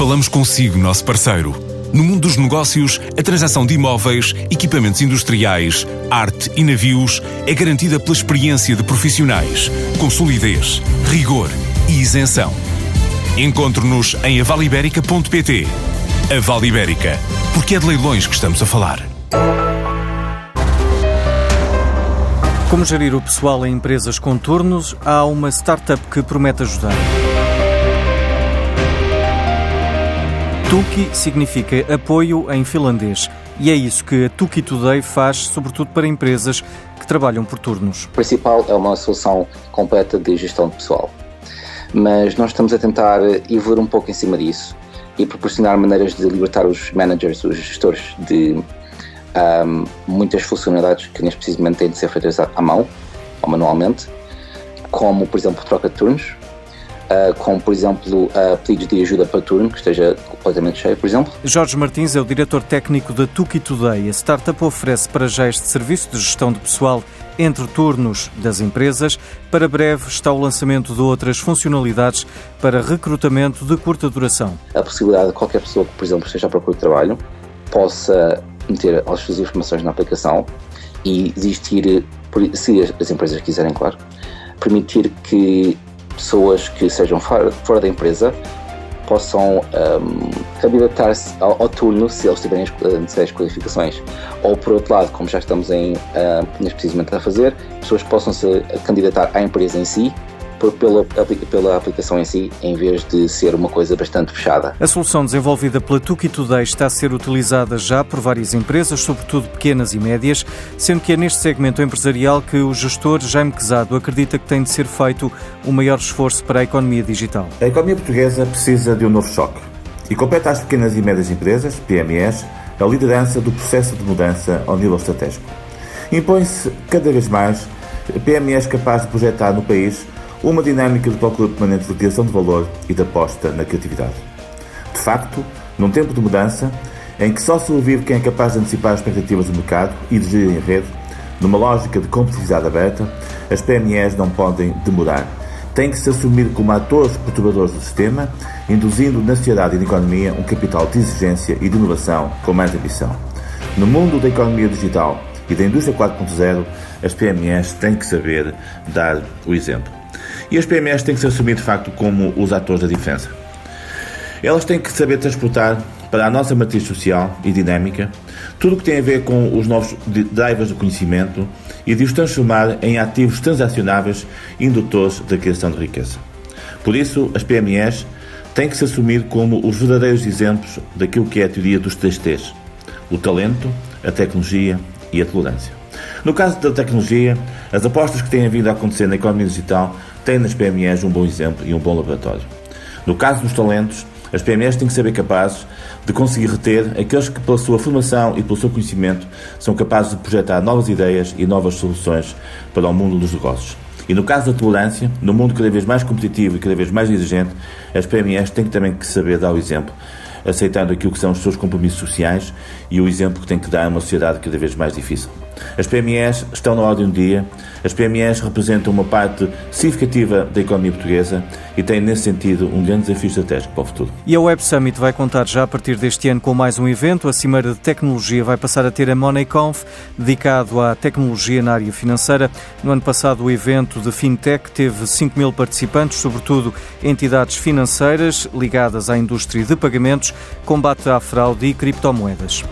Falamos consigo, nosso parceiro. No mundo dos negócios, a transação de imóveis, equipamentos industriais, arte e navios é garantida pela experiência de profissionais, com solidez, rigor e isenção. Encontre-nos em avaliberica.pt. A Vale Ibérica, porque é de leilões que estamos a falar. Como gerir o pessoal em empresas com turnos? Há uma startup que promete ajudar. Tuki significa apoio em finlandês e é isso que a Tuki Today faz, sobretudo para empresas que trabalham por turnos. O principal é uma solução completa de gestão de pessoal, mas nós estamos a tentar evoluir um pouco em cima disso e proporcionar maneiras de libertar os managers, os gestores de um, muitas funcionalidades que neste preciso momento têm de ser feitas à mão ou manualmente, como por exemplo troca de turnos, uh, como por exemplo uh, pedidos de ajuda para turno que esteja completamente cheio, por exemplo. Jorge Martins é o diretor técnico da Tuki Today. A startup oferece para já este serviço de gestão de pessoal entre turnos das empresas. Para breve está o lançamento de outras funcionalidades para recrutamento de curta duração. A possibilidade de qualquer pessoa que, por exemplo, esteja à procura de trabalho possa meter as suas informações na aplicação e existir, se as empresas quiserem, claro, permitir que pessoas que sejam fora, fora da empresa possam um, candidatar-se ao, ao, turno se eles tiverem as, as qualificações. Ou, por outro lado, como já estamos em, uh, precisamente a fazer, pessoas possam se candidatar à empresa em si pela, pela aplicação em si, em vez de ser uma coisa bastante fechada. A solução desenvolvida pela Tuki Today está a ser utilizada já por várias empresas, sobretudo pequenas e médias, sendo que é neste segmento empresarial que o gestor Jaime Quezado acredita que tem de ser feito o maior esforço para a economia digital. A economia portuguesa precisa de um novo choque e compete às pequenas e médias empresas, PMEs, a liderança do processo de mudança ao nível estratégico. Impõe-se cada vez mais PMEs capazes de projetar no país uma dinâmica de procura permanente de criação de valor e de aposta na criatividade. De facto, num tempo de mudança, em que só sobrevive quem é capaz de antecipar as expectativas do mercado e de gerir em rede, numa lógica de competitividade aberta, as PMEs não podem demorar. Têm que se assumir como atores perturbadores do sistema, induzindo na sociedade e na economia um capital de exigência e de inovação com mais ambição. No mundo da economia digital e da indústria 4.0, as PMEs têm que saber dar o exemplo. E as PMEs têm que se assumir de facto como os atores da diferença. Elas têm que saber transportar para a nossa matriz social e dinâmica tudo o que tem a ver com os novos drivers do conhecimento e de os transformar em ativos transacionáveis indutores da criação de riqueza. Por isso, as PMEs têm que se assumir como os verdadeiros exemplos daquilo que é a teoria dos três T's: o talento, a tecnologia e a tolerância. No caso da tecnologia, as apostas que têm vindo a acontecer na economia digital têm nas PMEs um bom exemplo e um bom laboratório. No caso dos talentos, as PMEs têm que ser capazes de conseguir reter aqueles que, pela sua formação e pelo seu conhecimento, são capazes de projetar novas ideias e novas soluções para o mundo dos negócios. E no caso da tolerância, no mundo cada vez mais competitivo e cada vez mais exigente, as PMEs têm também que saber dar o exemplo, aceitando aquilo que são os seus compromissos sociais e o exemplo que têm que dar a uma sociedade cada vez mais difícil. As PMEs estão na ordem do dia, as PMEs representam uma parte significativa da economia portuguesa e têm, nesse sentido, um grande desafio estratégico para o futuro. E a Web Summit vai contar já a partir deste ano com mais um evento. A Cimeira de Tecnologia vai passar a ter a MoneyConf, dedicado à tecnologia na área financeira. No ano passado, o evento de FinTech teve 5 mil participantes, sobretudo entidades financeiras ligadas à indústria de pagamentos, combate à fraude e criptomoedas.